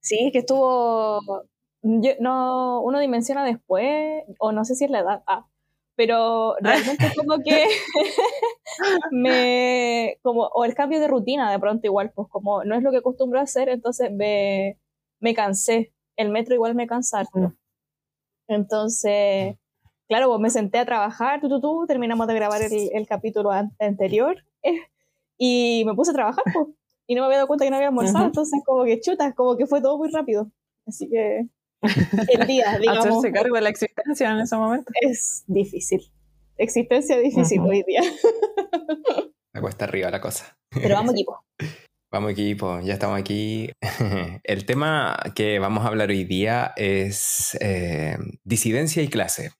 Sí, que estuvo. yo- no, uno dimensiona después, o no sé si es la edad, ah, pero realmente como que me. como O el cambio de rutina de pronto, igual, pues como no es lo que acostumbro a hacer, entonces me, me cansé. El metro igual me cansa harto. Mm. Entonces, claro, pues me senté a trabajar, tú, tú, tú, terminamos de grabar el, el capítulo an- anterior eh, y me puse a trabajar, pues, y no me había dado cuenta que no había almorzado, Ujú. entonces como que chuta, como que fue todo muy rápido. Así que el día, digamos, Hacerse cargo de la existencia en ese momento. es difícil. Existencia difícil hoy día. Me cuesta arriba la cosa. Pero vamos equipo. Vamos equipo, ya estamos aquí. El tema que vamos a hablar hoy día es eh, disidencia y clase.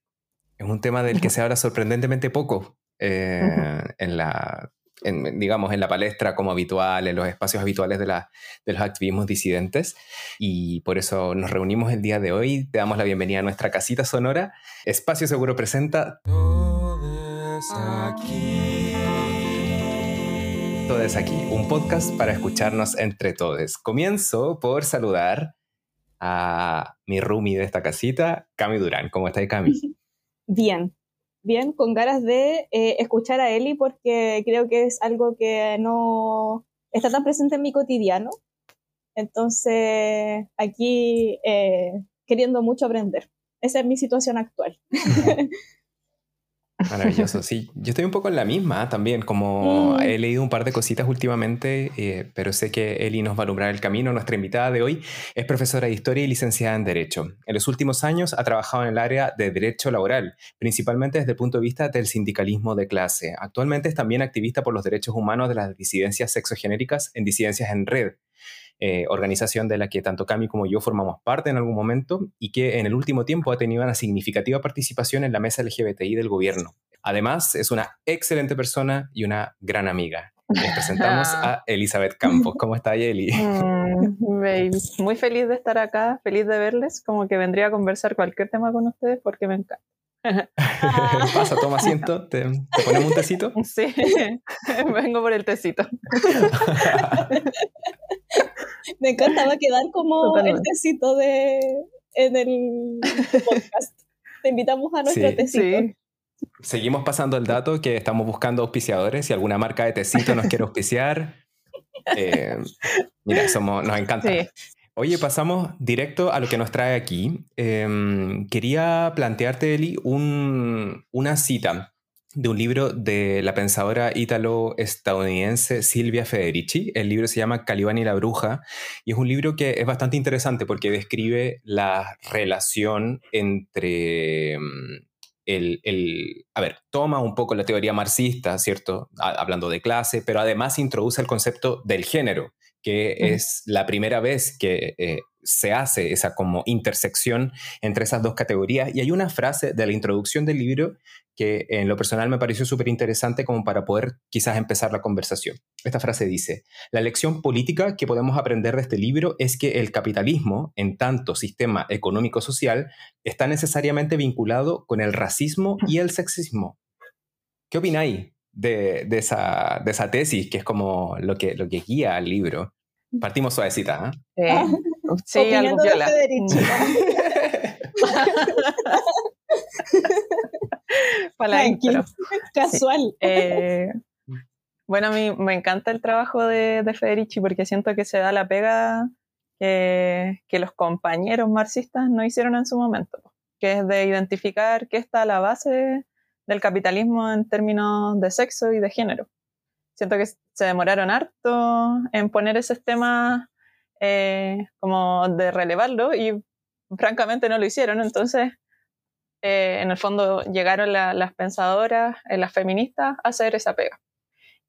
Es un tema del que se habla sorprendentemente poco eh, en la, en, digamos, en la palestra como habitual, en los espacios habituales de, la, de los activismos disidentes. Y por eso nos reunimos el día de hoy. Te damos la bienvenida a nuestra casita sonora. Espacio Seguro presenta Todos aquí. Todos aquí, un podcast para escucharnos entre todos. Comienzo por saludar a mi roomie de esta casita, Cami Durán. ¿Cómo estás, Cami? Bien, bien, con ganas de eh, escuchar a Eli porque creo que es algo que no está tan presente en mi cotidiano. Entonces, aquí eh, queriendo mucho aprender. Esa es mi situación actual. Maravilloso, sí. Yo estoy un poco en la misma también, como Mm. he leído un par de cositas últimamente, eh, pero sé que Eli nos va a alumbrar el camino. Nuestra invitada de hoy es profesora de Historia y licenciada en Derecho. En los últimos años ha trabajado en el área de Derecho Laboral, principalmente desde el punto de vista del sindicalismo de clase. Actualmente es también activista por los derechos humanos de las disidencias sexogenéricas en Disidencias en Red, eh, organización de la que tanto Cami como yo formamos parte en algún momento y que en el último tiempo ha tenido una significativa participación en la mesa LGBTI del gobierno. Además, es una excelente persona y una gran amiga. Les presentamos a Elizabeth Campos. ¿Cómo está Eli? Mm. Muy feliz de estar acá, feliz de verles, como que vendría a conversar cualquier tema con ustedes porque me encanta. Pasa, toma asiento, te, te ponemos un tecito. Sí, vengo por el tecito. Me encanta, va a quedar como el tecito de, en el podcast. Te invitamos a nuestro Sí. tecito. Sí, Seguimos pasando el dato que estamos buscando auspiciadores. Si alguna marca de tecito nos quiere auspiciar, eh, mira, somos, nos encanta. sí. Oye, pasamos directo a lo que nos trae aquí. Em, quería plantearte, Eli, un- una cita de un libro de la pensadora ítalo-estadounidense Silvia Federici. El libro se llama Calibán y la bruja y es un libro que es bastante interesante porque describe la relación entre mm, el, el- a ver, toma un poco la teoría marxista, ¿cierto? Hablando de clase, pero además introduce el concepto del género, que es la primera vez que eh, se hace esa como intersección entre esas dos categorías. Y hay una frase de la introducción del libro que en lo personal me pareció súper interesante como para poder quizás empezar la conversación. Esta frase dice, la lección política que podemos aprender de este libro es que el capitalismo, en tanto sistema económico-social, está necesariamente vinculado con el racismo y el sexismo. ¿Qué opináis de, de esa, de esa tesis, que es como lo que, lo que guía al libro? Partimos suavecita, Sí, Ah, sí algo. Federici. ¿eh? Para la intro. Casual. Eh, bueno, a mí me encanta el trabajo de, de Federici porque siento que se da la pega que, que los compañeros marxistas no hicieron en su momento, que es de identificar qué está a la base del capitalismo en términos de sexo y de género. Siento que se demoraron harto en poner esos temas eh, como de relevarlo y francamente no lo hicieron, entonces eh, en el fondo llegaron la- las pensadoras, eh, las feministas, a hacer esa pega.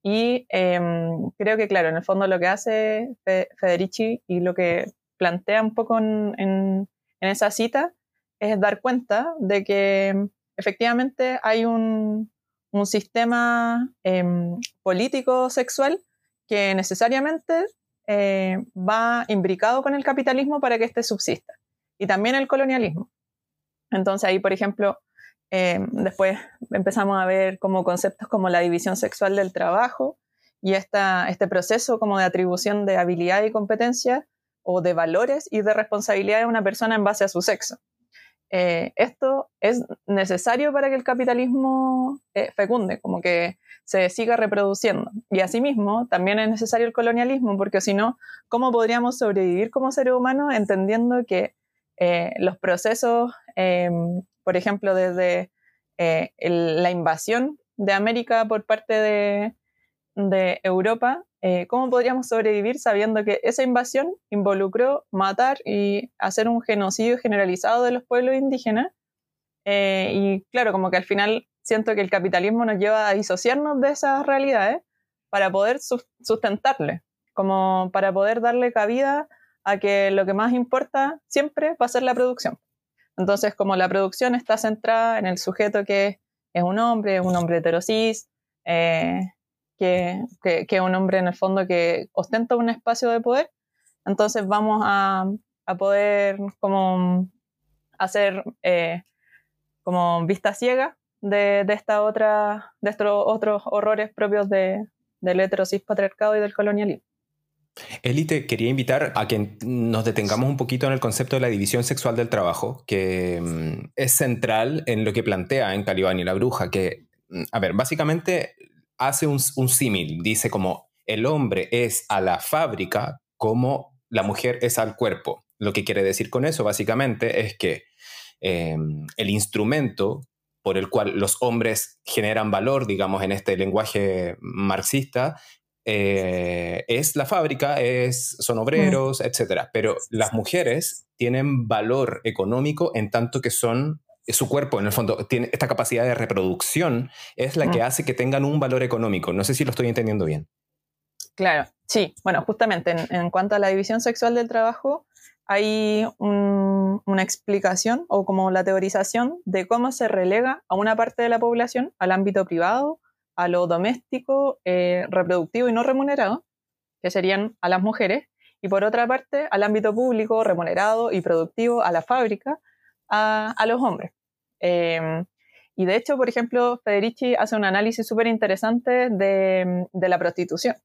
Y em, creo que, claro, en el fondo lo que hace Fe- Federici y lo que plantea un poco en, esa cita es dar cuenta de que efectivamente hay un, un sistema em, político sexual que necesariamente eh, va imbricado con el capitalismo para que éste subsista. Y también el colonialismo. Entonces ahí, por ejemplo, eh, después empezamos a ver como conceptos como la división sexual del trabajo y esta, este proceso como de atribución de habilidad y competencia o de valores y de responsabilidad de una persona en base a su sexo. Eh, esto es necesario para que el capitalismo eh, fecunde, como que se siga reproduciendo. Y asimismo, también es necesario el colonialismo, porque si no, ¿cómo podríamos sobrevivir como seres humanos entendiendo que eh, los procesos, em, por ejemplo, desde la invasión de América por parte de, de Europa, eh, ¿cómo podríamos sobrevivir sabiendo que esa invasión involucró matar y hacer un genocidio generalizado de los pueblos indígenas? Eh, y claro, como que al final siento que el capitalismo nos lleva a disociarnos de esas realidades para poder sustentarle, como para poder darle cabida a que lo que más importa siempre va a ser la producción. Entonces, como la producción está centrada en el sujeto que es un hombre, un hombre heterosis, eh, que, que, un hombre en el fondo que ostenta un espacio de poder, entonces vamos a, a poder como hacer eh, como vista ciega de, de, esta otra, de estos otros horrores propios de, del heterosis patriarcado y del colonialismo. Elite, quería invitar a que nos detengamos un poquito en el concepto de la división sexual del trabajo, que mm, es central en lo que plantea en Calibán y la Bruja, que, mm, a ver, básicamente hace un, símil, dice como el hombre es a la fábrica como la mujer es al cuerpo. Lo que quiere decir con eso básicamente es que em, el instrumento por el cual los hombres generan valor, digamos, en este lenguaje marxista, eh, es la fábrica, es, son obreros, etc. Pero las mujeres tienen valor económico en tanto que son su cuerpo, en el fondo, tiene esta capacidad de reproducción, es la que hace que tengan un valor económico. No sé si lo estoy entendiendo bien. Claro, sí. Bueno, justamente en, cuanto a la división sexual del trabajo, hay una explicación o como la teorización de cómo se relega a una parte de la población al ámbito privado, a lo doméstico, eh, reproductivo y no remunerado, que serían a las mujeres, y por otra parte al ámbito público, remunerado y productivo, a la fábrica, a, los hombres. Em, y de hecho, por ejemplo, Federici hace un análisis súper interesante de, la prostitución,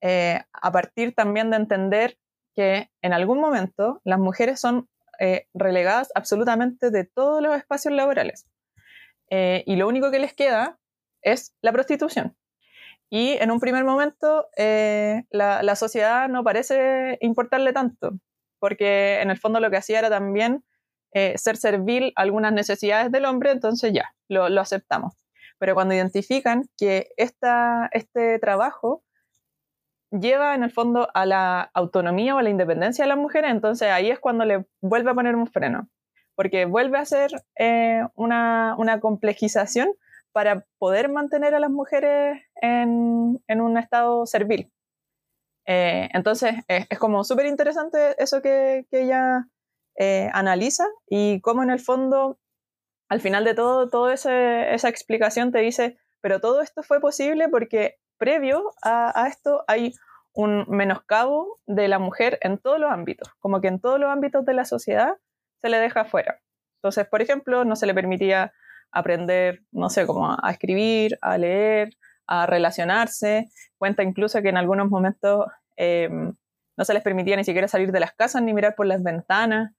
eh, a partir también de entender que en algún momento las mujeres son eh, relegadas absolutamente de todos los espacios laborales. Eh, y lo único que les queda es la prostitución. Y en un primer momento la, la, sociedad no parece importarle tanto, porque en el fondo lo que hacía era también eh, ser servil a algunas necesidades del hombre, entonces ya, lo, aceptamos. Pero cuando identifican que esta, este trabajo lleva en el fondo a la autonomía o a la independencia de las mujeres, entonces ahí es cuando le vuelve a poner un freno, porque vuelve a ser eh, una, una, complejización para poder mantener a las mujeres en, en un estado servil. Eh, entonces es, como súper interesante eso que, que ella eh, analiza y cómo en el fondo, al final de todo, toda esa explicación te dice, pero todo esto fue posible porque previo a, esto hay un menoscabo de la mujer en todos los ámbitos, como que en todos los ámbitos de la sociedad se le deja fuera. Entonces, por ejemplo, no se le permitía aprender, no sé, cómo a escribir, a leer, a relacionarse. Cuenta incluso que en algunos momentos em, no se les permitía ni siquiera salir de las casas ni mirar por las ventanas.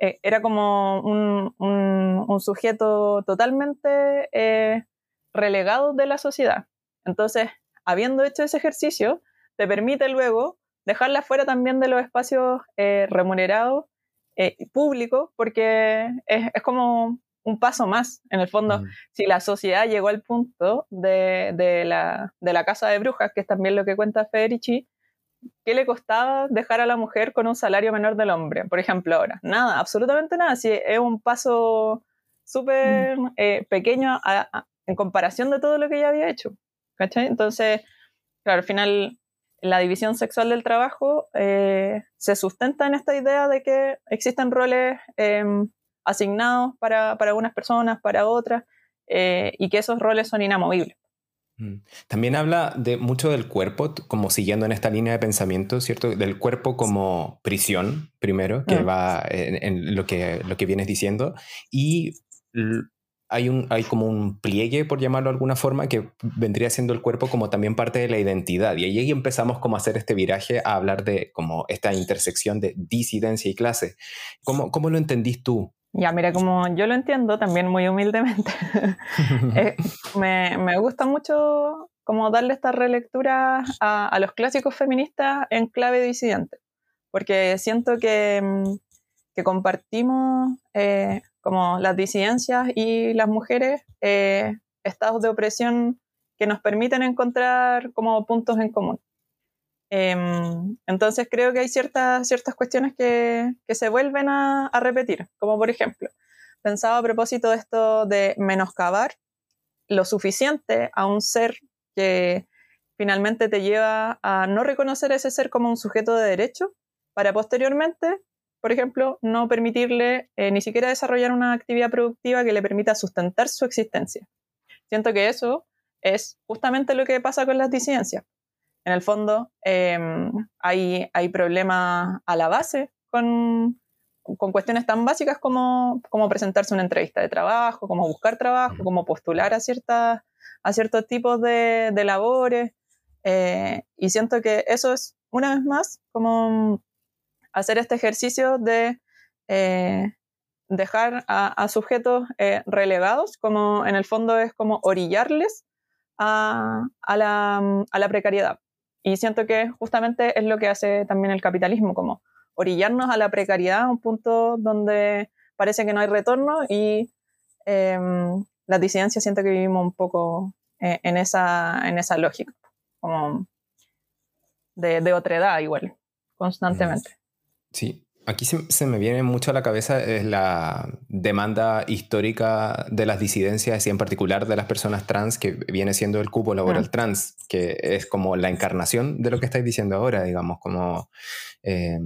Eh, era como un, un, sujeto totalmente eh, relegado de la sociedad. Entonces, habiendo hecho ese ejercicio, te permite luego dejarla fuera también de los espacios eh, remunerados públicos, porque es, es, como un paso más, en el fondo, mm. si la sociedad llegó al punto de, de, la, de, la, casa de brujas, que es también lo que cuenta Federici, ¿qué le costaba dejar a la mujer con un salario menor del hombre, por ejemplo, ahora? Nada, absolutamente nada. Si es un paso súper mm. eh, pequeño en comparación de todo lo que ella había hecho. ¿Cachai? Entonces, claro, al final la división sexual del trabajo eh, se sustenta en esta idea de que existen roles em, asignados para, para, unas personas, para otras, eh, y que esos roles son inamovibles. Mm. También habla de mucho del cuerpo, como siguiendo en esta línea de pensamiento, ¿cierto? Del cuerpo como prisión, primero, que mm. va en, lo, que, lo que vienes diciendo, y hay, un, hay como un pliegue, por llamarlo de alguna forma, que vendría siendo el cuerpo como también parte de la identidad. Y ahí empezamos como a hacer este viraje a hablar de como esta intersección de disidencia y clase. ¿Cómo, cómo lo entendís tú? Ya, mira, como yo lo entiendo también muy humildemente, eh, me, me, gusta mucho como darle esta relectura a, los clásicos feministas en clave disidente, porque siento que, mm, que compartimos eh, como las disidencias y las mujeres, eh, estados de opresión que nos permiten encontrar como puntos en común. Em, entonces creo que hay ciertas, ciertas cuestiones que, se vuelven a, a, repetir, como por ejemplo, pensaba a propósito de esto de menoscabar lo suficiente a un ser que finalmente te lleva a no reconocer ese ser como un sujeto de derecho para posteriormente por ejemplo, no permitirle eh, ni siquiera desarrollar una actividad productiva que le permita sustentar su existencia. Siento que eso es justamente lo que pasa con las disidencias. En el fondo, em, hay, hay problemas a la base con, con cuestiones tan básicas como, como, presentarse una entrevista de trabajo, como buscar trabajo, como postular a, ciertas, a ciertos tipos de, de labores. Eh, y siento que eso es, una vez más, como hacer este ejercicio de eh, dejar a, sujetos eh, relegados, como en el fondo es como orillarles a, la, precariedad. Y siento que justamente es lo que hace también el capitalismo, como orillarnos a la precariedad, a un punto donde parece que no hay retorno y em, las disidencias siento que vivimos un poco eh, en, esa, en esa lógica, como de, de edad igual, constantemente. Sí, aquí se, me viene mucho a la cabeza es la demanda histórica de las disidencias y en particular de las personas trans, que viene siendo el cupo laboral mm. trans, que es como la encarnación de lo que estáis diciendo ahora, digamos, como eh,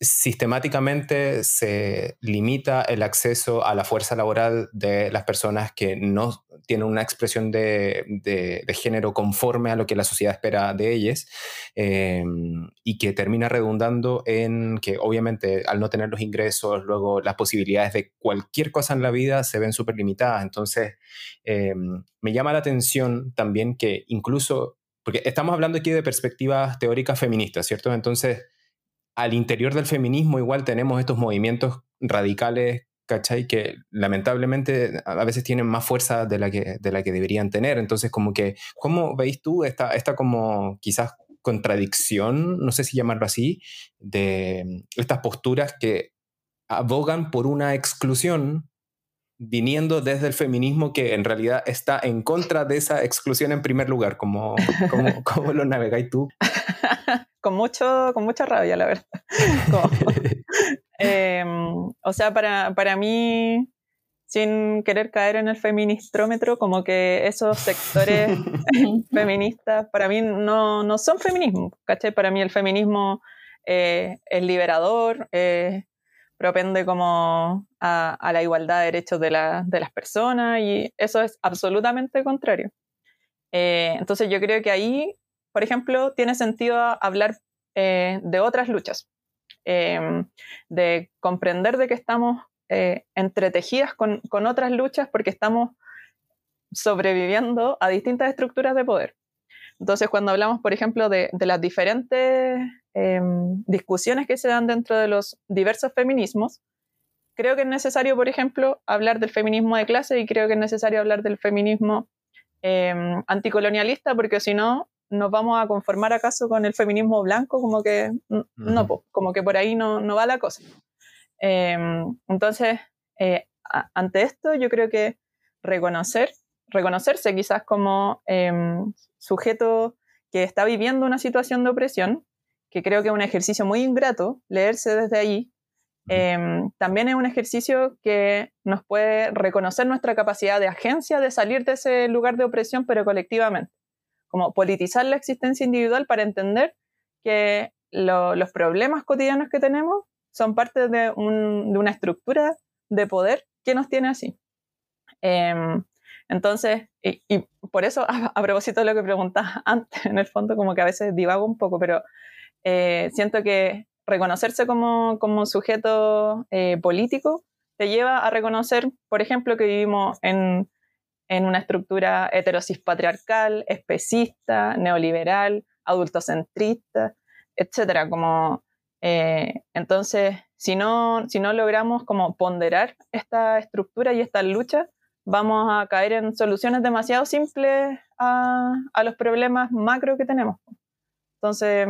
sistemáticamente se limita el acceso a la fuerza laboral de las personas que no tienen una expresión de, género conforme a lo que la sociedad espera de ellas eh, y que termina redundando en que obviamente al no tener los ingresos, luego las posibilidades de cualquier cosa en la vida se ven súper limitadas. Entonces, eh, me llama la atención también que incluso, porque estamos hablando aquí de perspectivas teóricas feministas, ¿cierto? Entonces, al interior del feminismo igual tenemos estos movimientos radicales, ¿cachai? Que lamentablemente a veces tienen más fuerza de la que, de la que deberían tener. Entonces, como que, ¿cómo veis tú esta, esta como quizás contradicción, no sé si llamarlo así, de estas posturas que abogan por una exclusión viniendo desde el feminismo que en realidad está en contra de esa exclusión en primer lugar. ¿Cómo, cómo, cómo lo navegáis tú? con, mucho, con mucha rabia, la verdad. Em, o sea, para, para mí, sin querer caer en el feministrómetro, como que esos sectores feministas para mí no, no, son feminismo, ¿cachai? Para mí el feminismo eh, es liberador, eh, propende como a, a, la igualdad de derechos de, la, de, las personas y eso es absolutamente contrario. Eh, entonces yo creo que ahí por ejemplo, tiene sentido hablar eh, de otras luchas, em, de comprender de que estamos eh, entretejidas con, otras luchas porque estamos sobreviviendo a distintas estructuras de poder. Entonces, cuando hablamos, por ejemplo, de, las diferentes em, discusiones que se dan dentro de los diversos feminismos, creo que es necesario, por ejemplo, hablar del feminismo de clase y creo que es necesario hablar del feminismo em, anticolonialista, porque si no, nos vamos a conformar acaso con el feminismo blanco, como que no, como que por ahí no, no va la cosa. Em, entonces, eh, ante esto yo creo que reconocer, reconocerse quizás como em, sujeto que está viviendo una situación de opresión, que creo que es un ejercicio muy ingrato, leerse desde ahí, em, también es un ejercicio que nos puede reconocer nuestra capacidad de agencia de salir de ese lugar de opresión, pero colectivamente. Como politizar la existencia individual para entender que los problemas cotidianos que tenemos son parte de, una estructura de poder que nos tiene así. Em, entonces, y, por eso, a, propósito de lo que preguntabas antes, en el fondo, como que a veces divago un poco, pero eh, siento que reconocerse como, sujeto eh, político te lleva a reconocer, por ejemplo, que vivimos en, en una estructura heterosis patriarcal, especista, neoliberal, adultocentrista, etcétera. Como, eh, entonces, si no, si no logramos como ponderar esta estructura y esta lucha, vamos a caer en soluciones demasiado simples a, los problemas macro que tenemos. Entonces,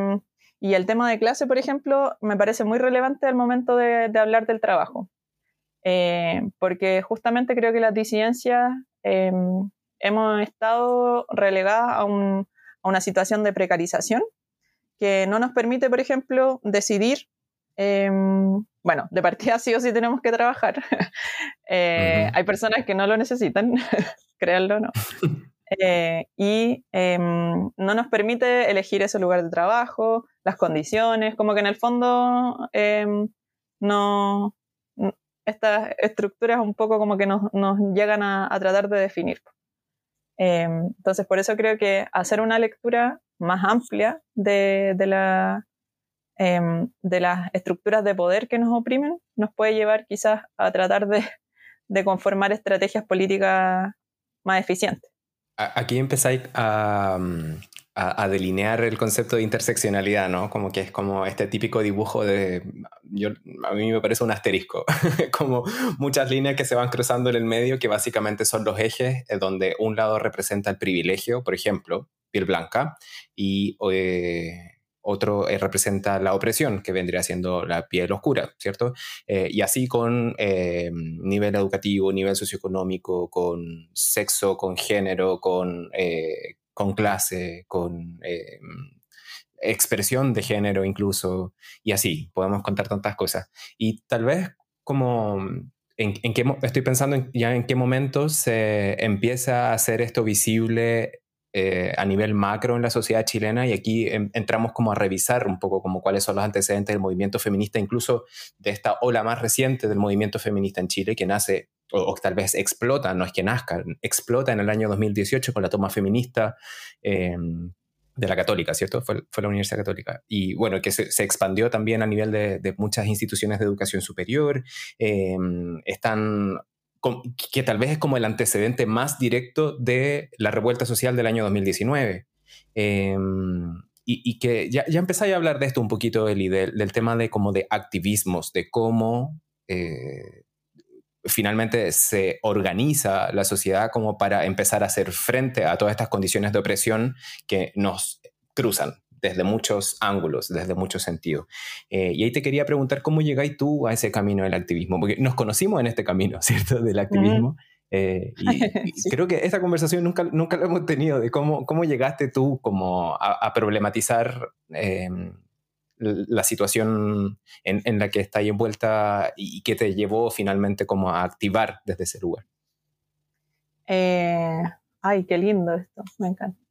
y el tema de clase, por ejemplo, me parece muy relevante al momento de, hablar del trabajo. Eh, porque justamente creo que las disidencias eh, hemos estado relegadas a, una situación de precarización que no nos permite, por ejemplo, decidir, eh, bueno, de partida sí o sí tenemos que trabajar. uh-huh. Hay personas que no lo necesitan, créanlo o no. y em, no nos permite elegir ese lugar de trabajo, las condiciones, como que en el fondo no, estas estructuras un poco como que nos, nos llegan a, a, tratar de definir. Eh, entonces, por eso creo que hacer una lectura más amplia de, de, la, eh, de las estructuras de poder que nos oprimen nos puede llevar quizás a tratar de, de conformar estrategias políticas más eficientes. Aquí empezáis a, a, a, delinear el concepto de interseccionalidad, ¿no? Como que es como este típico dibujo de, yo, a mí me parece un asterisco, como muchas líneas que se van cruzando en el medio, que básicamente son los ejes, eh, donde un lado representa el privilegio, por ejemplo, piel blanca, y eh, otro eh, representa la opresión, que vendría siendo la piel oscura, ¿cierto? Eh, y así con nivel educativo, nivel socioeconómico, con sexo, con género, con con clase, con expresión de género incluso, y así, podemos contar tantas cosas. Y tal vez como, ¿en, en qué, estoy pensando en, ya en qué momento se empieza a hacer esto visible eh, a nivel macro en la sociedad chilena y aquí en, entramos como a revisar un poco como cuáles son los antecedentes del movimiento feminista, incluso de esta ola más reciente del movimiento feminista en Chile, que nace o, o, tal vez explota, no es que nazca, explota en el año 2018 con la toma feminista eh, de la católica, ¿cierto? Fue, fue, la Universidad Católica. Y bueno, que se, se expandió también a nivel de, de, muchas instituciones de educación superior. Eh, están que tal vez es como el antecedente más directo de la revuelta social del año 2019. Eh, y, y, que ya, ya empezáis a hablar de esto un poquito, Eli, del, del tema de como de activismos, de cómo eh, finalmente se organiza la sociedad como para empezar a hacer frente a todas estas condiciones de opresión que nos cruzan desde muchos ángulos, desde muchos sentidos. Eh, y ahí te quería preguntar cómo llegáis tú a ese camino del activismo, porque nos conocimos en este camino, ¿cierto? Del activismo. Uh -huh. Eh, y, y sí. creo que esta conversación nunca, nunca la hemos tenido, de cómo, cómo llegaste tú como a, a problematizar eh, la situación en, en, la que estás envuelta y que te llevó finalmente como a activar desde ese lugar. Eh, ay, qué lindo esto, me encanta.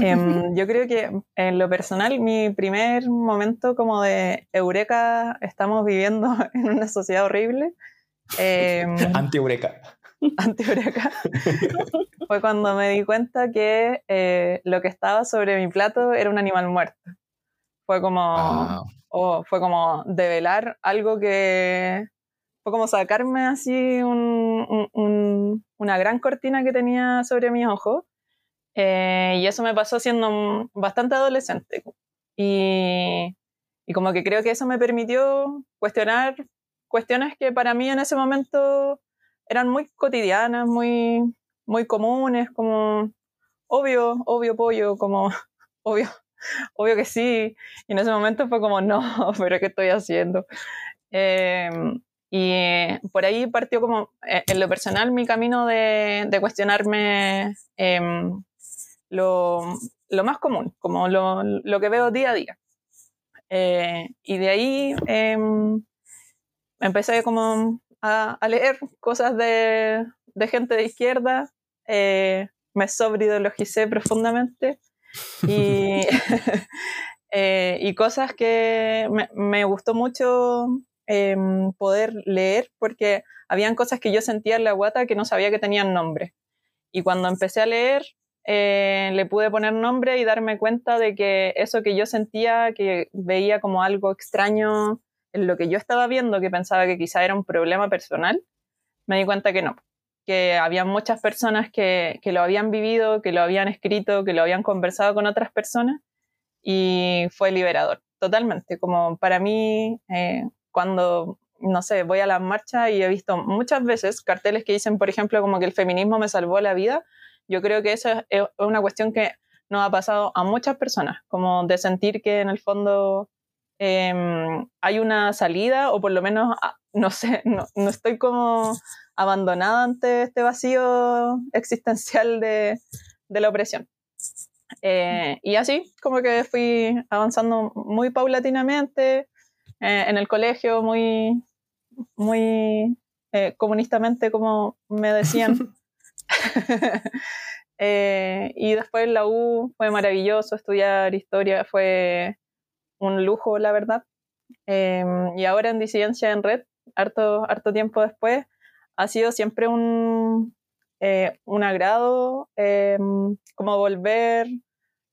Eh, yo creo que en lo personal, mi primer momento como de eureka, estamos viviendo en una sociedad horrible. Eh, Anti-eureka. Anti-eureka. Fue cuando me di cuenta que eh, lo que estaba sobre mi plato era un animal muerto. Fue como, ah. oh, fue como develar algo que fue como sacarme así un, un, un, una gran cortina que tenía sobre mis ojos eh, y eso me pasó siendo bastante adolescente. Y, y, como que creo que eso me permitió cuestionar cuestiones que para mí en ese momento eran muy cotidianas, muy, muy comunes, como obvio, obvio pollo, como obvio, obvio que sí. Y en ese momento fue como, no, pero ¿qué estoy haciendo? Eh, y por ahí partió como, eh, en lo personal, mi camino de, de cuestionarme eh, lo, lo más común, como lo, lo, que veo día a día. Eh, y de ahí eh, empecé como a, a, leer cosas de, de gente de izquierda, eh, me sobreideologicé profundamente y, eh, y cosas que me, me gustó mucho em, poder leer porque habían cosas que yo sentía en la guata que no sabía que tenían nombre. Y cuando empecé a leer, eh, le pude poner nombre y darme cuenta de que eso que yo sentía, que veía como algo extraño en lo que yo estaba viendo, que pensaba que quizá era un problema personal, me di cuenta que no, que había muchas personas que, lo habían vivido, que lo habían escrito, que lo habían conversado con otras personas y fue liberador, totalmente. Como para mí, eh, cuando, no sé, voy a las marchas y he visto muchas veces carteles que dicen, por ejemplo, como que el feminismo me salvó la vida, yo creo que eso es una cuestión que nos ha pasado a muchas personas, como de sentir que en el fondo em, hay una salida o por lo menos, ah, no sé, no, estoy como abandonada ante este vacío existencial de, de la opresión. Eh, y así como que fui avanzando muy paulatinamente eh, en el colegio, muy, muy eh, comunistamente como me decían. Eh, y después la U fue maravilloso, estudiar historia fue un lujo, la verdad. Em, y ahora en disidencia en red, harto, harto tiempo después, ha sido siempre un, eh, un agrado em, como volver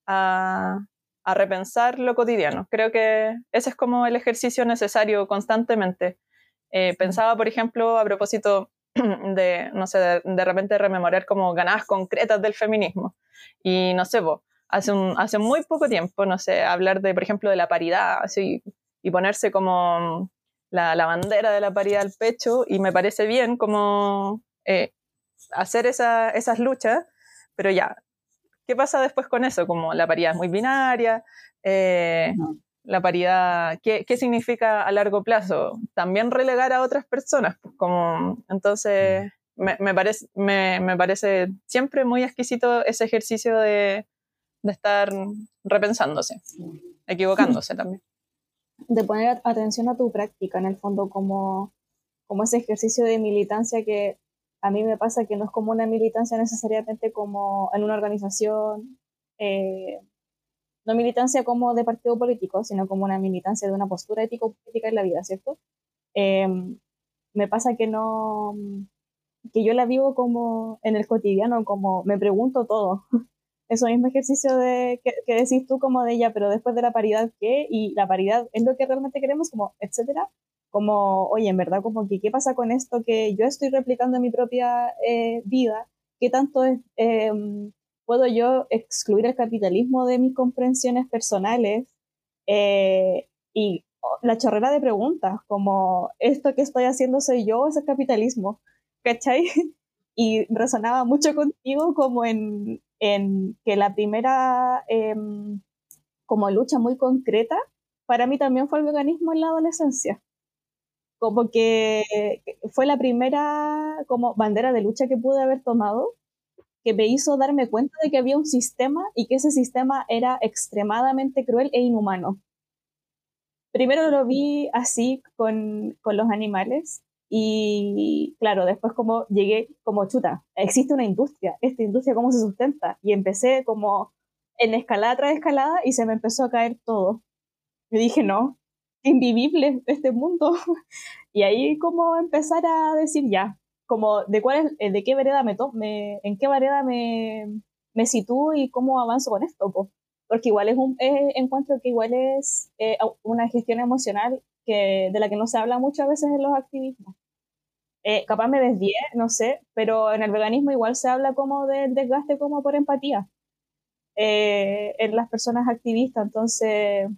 a, a, repensar lo cotidiano. Creo que ese es como el ejercicio necesario constantemente. Eh, pensaba, por ejemplo, a propósito de, no sé, de, repente rememorar como ganadas concretas del feminismo. Y no sé, vos, hace, un, hace muy poco tiempo, no sé, hablar de, por ejemplo, de la paridad, y ponerse como la, la bandera de la paridad al pecho, y me parece bien como eh, hacer esa, esas luchas, pero ya, ¿qué pasa después con eso? Como la paridad es muy binaria, eh, la paridad, ¿qué, ¿qué, significa a largo plazo? También relegar a otras personas. Pues, como, entonces, me, me parece, me, me, parece siempre muy exquisito ese ejercicio de, de estar repensándose, equivocándose también. De poner atención a tu práctica, en el fondo, como, como ese ejercicio de militancia que a mí me pasa que no es como una militancia necesariamente como en una organización. Eh, no militancia como de partido político, sino como una militancia de una postura ético-política en la vida, ¿cierto? Em, me pasa que no, que yo la vivo como en el cotidiano, como me pregunto todo. Eso mismo ejercicio de, que, decís tú como de ella, pero después de la paridad, ¿qué? Y la paridad es lo que realmente queremos, como, etcétera. Como, oye, en verdad, como que, ¿qué pasa con esto que yo estoy replicando en mi propia eh, vida? ¿Qué tanto es, eh, puedo yo excluir el capitalismo de mis comprensiones personales eh, y la chorrera de preguntas, como esto que estoy haciendo soy yo es el capitalismo, ¿cachai? Y resonaba mucho contigo como en, en que la primera em, como lucha muy concreta para mí también fue el veganismo en la adolescencia. Como que fue la primera como bandera de lucha que pude haber tomado que me hizo darme cuenta de que había un sistema y que ese sistema era extremadamente cruel e inhumano. Primero lo vi así con, con los animales y claro, después como llegué como chuta, existe una industria, esta industria cómo se sustenta y empecé como en escalada tras escalada y se me empezó a caer todo. Yo dije, no, invivible este mundo. Y ahí como empezar a decir, ya, como de cuál es, eh, de qué vereda me, me en qué vereda me, me sitúo y cómo avanzo con esto, porque igual es un encuentro que igual es eh, una gestión emocional que, de la que no se habla muchas veces en los activismos. Eh, capaz me desvié, no sé, pero en el veganismo igual se habla como del desgaste como por empatía en las personas activistas, entonces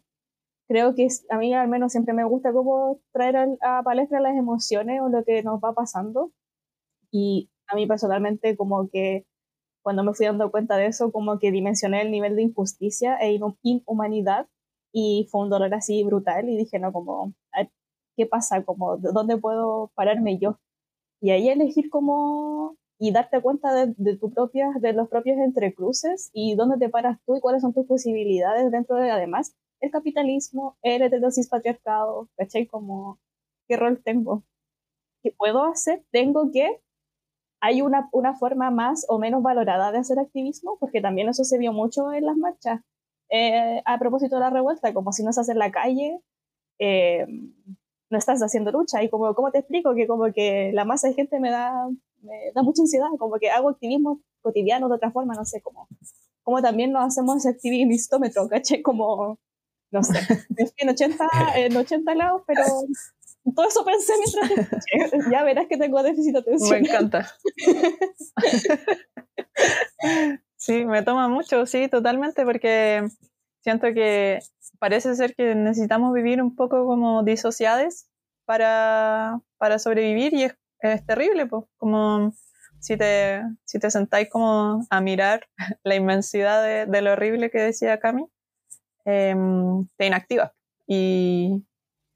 creo que a mí al menos siempre me gusta como traer a, a palestra las emociones o lo que nos va pasando y a mí personalmente como que cuando me fui dando cuenta de eso, como que dimensioné el nivel de injusticia e inhumanidad y fue un dolor así brutal y dije, no, como, ¿qué pasa? Como, ¿dónde puedo pararme yo? Y ahí elegir como y darte cuenta de, de, tu propia, de los propios entrecruces y dónde te paras tú y cuáles son tus posibilidades dentro de, además, el capitalismo, el heterosis patriarcado, ¿cachai? Como, ¿qué rol tengo? ¿Qué puedo hacer? Tengo que hay una, una, forma más o menos valorada de hacer activismo, porque también eso se vio mucho en las marchas. Eh, a propósito de la revuelta, como si no hace en la calle, eh, no estás haciendo lucha. Y como, ¿cómo te explico? Que como que la masa de gente me da, me da mucha ansiedad, como que hago activismo cotidiano de otra forma, no sé, como, como también nos hacemos ese activistómetro, ¿caché? Como no sé, en 80, en 80 lados, pero todo eso pensé mientras te Ya verás que tengo déficit atención. Me encanta. sí, me toma mucho, sí, totalmente, porque siento que parece ser que necesitamos vivir un poco como disociades para, para sobrevivir y es, es terrible, pues, como si te, si te sentáis como a mirar la inmensidad de, de lo horrible que decía Cami, em, te inactiva y,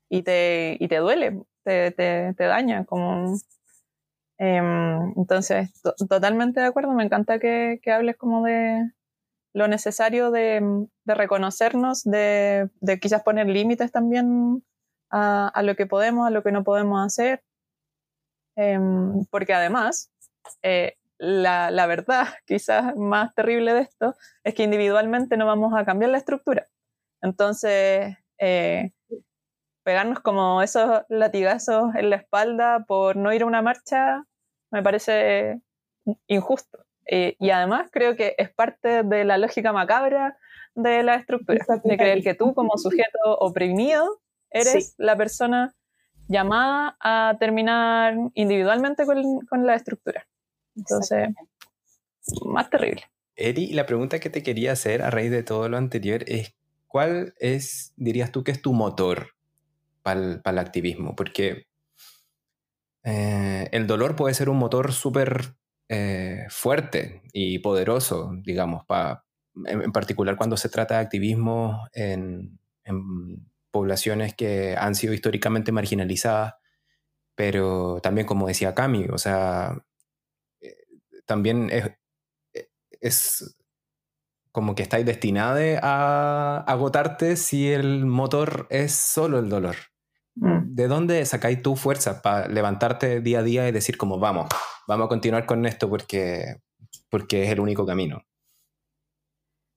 y, te, y te duele, te, te, te daña. Como, em, entonces, totalmente de acuerdo, me encanta que, que, hables como de lo necesario de, de reconocernos, de, de, quizás poner límites también a, a, lo que podemos, a lo que no podemos hacer. Em, porque además, eh, la, la, verdad quizás más terrible de esto es que individualmente no vamos a cambiar la estructura. Entonces, eh, pegarnos como esos latigazos en la espalda por no ir a una marcha me parece injusto. Eh, y además creo que es parte de la lógica macabra de la estructura, de creer que tú como sujeto oprimido eres la persona llamada a terminar individualmente con, con la estructura. Entonces, más terrible. Eri, la pregunta que te quería hacer a raíz de todo lo anterior es, ¿cuál es, dirías tú, que es tu motor para el, activismo? Porque eh, el dolor puede ser un motor súper eh, fuerte y poderoso, digamos, pa, en, particular cuando se trata de activismo en, poblaciones que han sido históricamente marginalizadas, pero también como decía Cami, o sea, también es, es como que estáis destinados a agotarte si el motor es solo el dolor. Mm. ¿De dónde sacáis tu fuerza para levantarte día a día y decir como vamos, vamos a continuar con esto porque, porque es el único camino?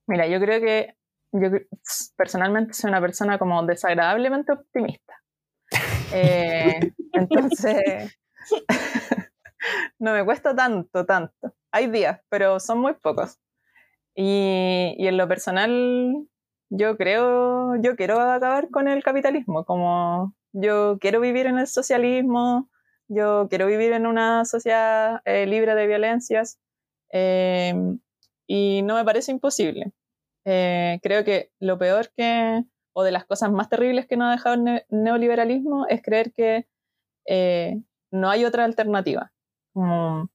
Mira, yo creo que yo personalmente soy una persona como desagradablemente optimista. Eh, entonces, no me cuesta tanto, tanto. Hay días, pero son muy pocos. Y, y, en lo personal, yo creo, yo quiero acabar con el capitalismo, como yo quiero vivir en el socialismo, yo quiero vivir en una sociedad eh, libre de violencias eh, y no me parece imposible. Eh, creo que lo peor que, o de las cosas más terribles que nos ha dejado el neoliberalismo es creer que eh, no hay otra alternativa como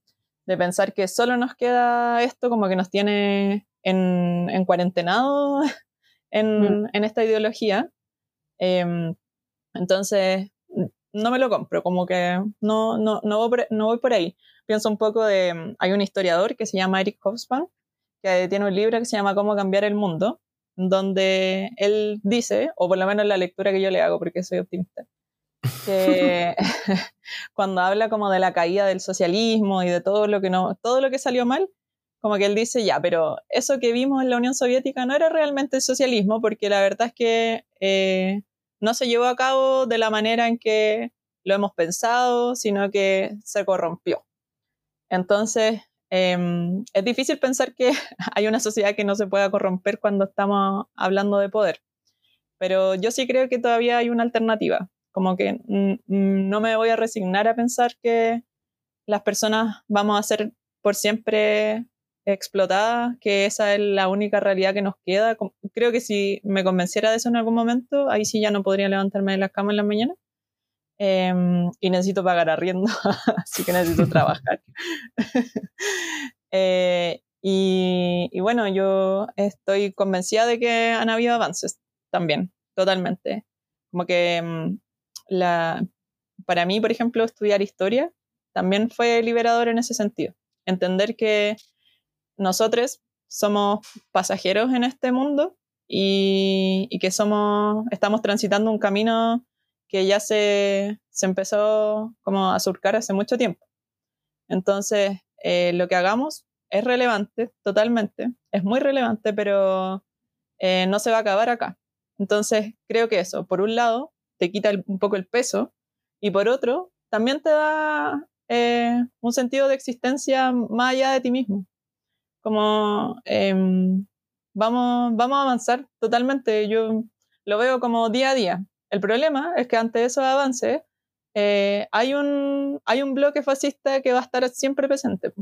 de pensar que solo nos queda esto, como que nos tiene en, en cuarentenado en, mm. en, esta ideología. Eh, entonces, no me lo compro, como que no, no, no, voy por, no voy por ahí. Pienso un poco de, hay un historiador que se llama Eric Hobsbawm, que tiene un libro que se llama Cómo cambiar el mundo, donde él dice, o por lo menos la lectura que yo le hago, porque soy optimista, que cuando habla como de la caída del socialismo y de todo lo que no, todo lo que salió mal, como que él dice, ya, pero eso que vimos en la Unión Soviética no era realmente socialismo, porque la verdad es que eh, no se llevó a cabo de la manera en que lo hemos pensado, sino que se corrompió. Entonces, eh, es difícil pensar que hay una sociedad que no se pueda corromper cuando estamos hablando de poder, pero yo sí creo que todavía hay una alternativa como que no me voy a resignar a pensar que las personas vamos a ser por siempre explotadas, que esa es la única realidad que nos queda. Creo que si me convenciera de eso en algún momento, ahí sí ya no podría levantarme de la cama en la mañana. Em, y necesito pagar arriendo, así que necesito trabajar. eh, y, y, bueno, yo estoy convencida de que han habido avances también, totalmente. Como que em, la, para mí, por ejemplo, estudiar historia también fue liberador en ese sentido. Entender que nosotros somos pasajeros en este mundo y, y, que somos, estamos transitando un camino que ya se, se empezó como a surcar hace mucho tiempo. Entonces, eh, lo que hagamos es relevante, totalmente, es muy relevante, pero eh, no se va a acabar acá. Entonces, creo que eso, por un lado, te quita un poco el peso y por otro, también te da eh, un sentido de existencia más allá de ti mismo. Como eh, vamos, vamos a avanzar totalmente. Yo lo veo como día a día. El problema es que ante esos avances eh, hay, un, hay un bloque fascista que va a estar siempre presente.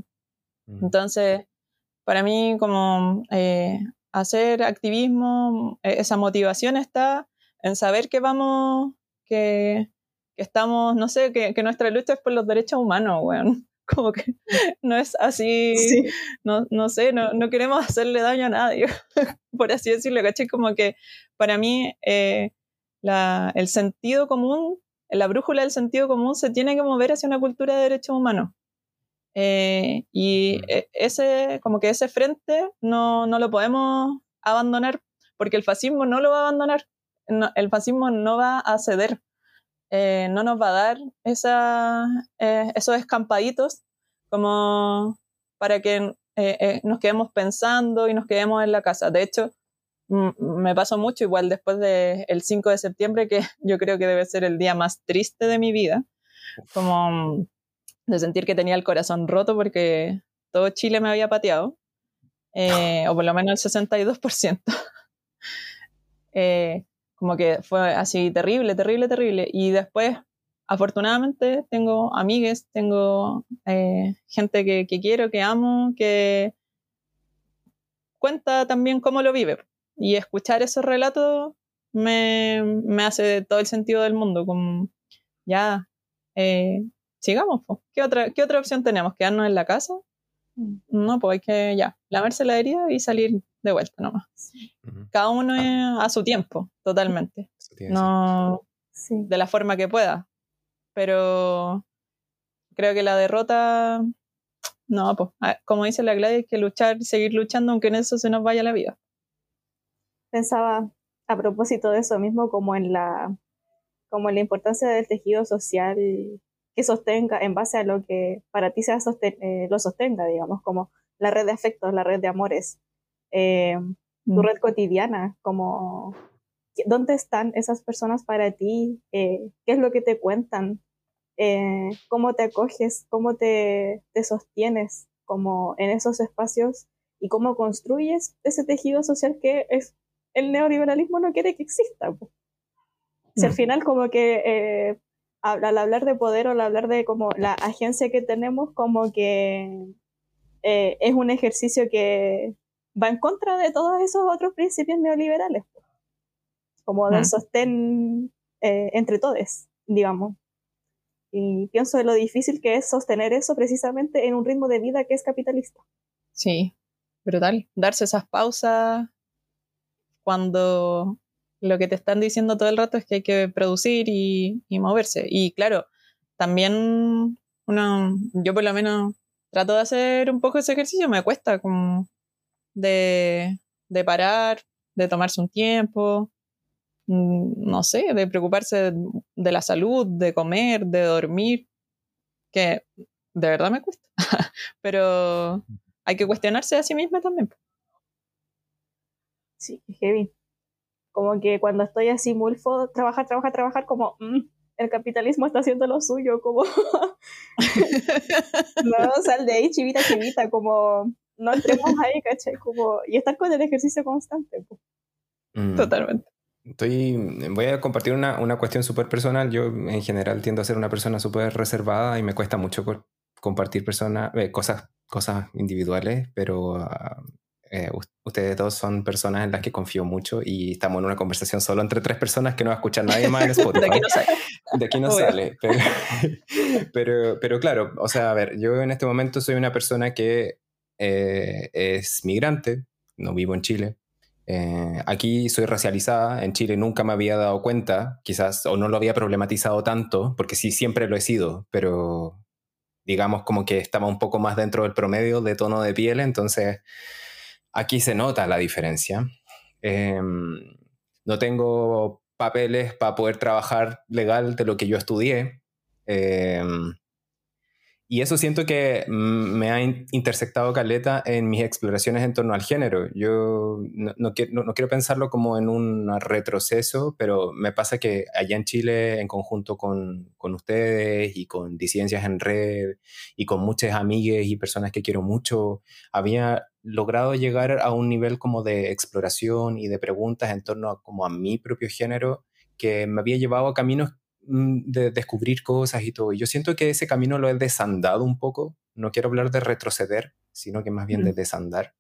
Mm. Entonces, para mí, como eh, hacer activismo, e, esa motivación está en saber que vamos, que, que estamos, no sé, que, que, nuestra lucha es por los derechos humanos, weón. Como que no es así, no, no, sé, no, no, queremos hacerle daño a nadie, por así decirlo, ¿cachai? Como que para mí eh, la, el sentido común, la brújula del sentido común se tiene que mover hacia una cultura de derechos humanos. Eh, y e, ese, como que ese frente no, no, lo podemos abandonar, porque el fascismo no lo va a abandonar, el fascismo no va a ceder, eh, no nos va a dar esa, eh, esos escampaditos como para que nos quedemos pensando y nos quedemos en la casa. De hecho, me pasó mucho igual después del 5 de septiembre, que yo creo que debe ser el día más triste de mi vida, como de sentir que tenía el corazón roto porque todo Chile me había pateado, eh, o por lo menos el 62%. eh, como que fue así terrible, terrible, terrible. Y después, afortunadamente, tengo amigues, tengo eh, gente que, que, quiero, que amo, que cuenta también cómo lo vive. Y escuchar esos relatos me, me hace todo el sentido del mundo, como ya eh, sigamos. ¿Qué, otra, ¿Qué otra opción tenemos? ¿Quedarnos en la casa? Mm. No, pues hay que ya, lavarse la herida y salir de vuelta nomás. Cada uno a su tiempo, totalmente. No de la forma que pueda. Pero creo que la derrota, no, pues, como dice la Gladys, hay que luchar, seguir luchando aunque en eso se nos vaya la vida. Pensaba a propósito de eso mismo, como en la, como en la importancia del tejido social que sostenga en base a lo que para ti sea eh, lo sostenga, digamos, como la red de afectos, la red de amores, eh, tu mm. red cotidiana, como dónde están esas personas para ti, eh, qué es lo que te cuentan, cómo te acoges, cómo te, te sostienes como en esos espacios y cómo construyes ese tejido social que es, el neoliberalismo no quiere que exista. Si al mm. final como que al hablar de poder o al hablar de como la agencia que tenemos, como que eh, es un ejercicio que va en contra de todos esos otros principios neoliberales, como del mm. sostén eh, entre todos, digamos. Y pienso en lo difícil que es sostener eso precisamente en un ritmo de vida que es capitalista. Sí, brutal. Darse esas pausas cuando lo que te están diciendo todo el rato es que hay que producir y, moverse. Y claro, también uno, yo por lo menos trato de hacer un poco ese ejercicio, me cuesta como de, de parar, de tomarse un tiempo, mm, no sé, de preocuparse de la salud, de comer, de dormir, que de verdad me cuesta, pero hay que cuestionarse a sí misma también. Sí, heavy. Como que cuando estoy así mulfo, trabajar, trabajar, trabajar, como mm, el capitalismo está haciendo lo suyo, como no, sal de ahí, chivita, chivita, como no entremos ahí, ¿cachai? Como, y estar con el ejercicio constante. Mm. Totalmente. Estoy, voy a compartir una, una cuestión súper personal. Yo en general tiendo a ser una persona súper reservada y me cuesta mucho compartir personas, eh, cosas, cosas individuales, pero ah, eh, ustedes dos son personas en las que confío mucho y estamos en una conversación solo entre tres personas que no va a escuchar nadie más en Spotify. de aquí no sale. De aquí no sale. Pero, pero, claro, o sea, a ver, yo en este momento soy una persona que eh, es migrante, no vivo en Chile. Eh, aquí soy racializada, en Chile nunca me había dado cuenta, quizás, o no lo había problematizado tanto, porque sí, siempre lo he sido, pero digamos como que estaba un poco más dentro del promedio de tono de piel, entonces Aquí se nota la diferencia. Em, no tengo papeles para poder trabajar legal de lo que yo estudié. Em, y eso siento que me ha intersectado Caleta en mis exploraciones en torno al género. Yo no, quiero, pensarlo como en un retroceso, pero me pasa que allá en Chile, en conjunto con, con ustedes y con Disidencias en Red y con muchas amigas y personas que quiero mucho, había logrado llegar a un nivel como de exploración y de preguntas en torno a, como a mi propio género que me había llevado a caminos mm, de descubrir cosas y todo. Y yo siento que ese camino lo he desandado un poco. No quiero hablar de retroceder, sino que más bien de mm. desandar.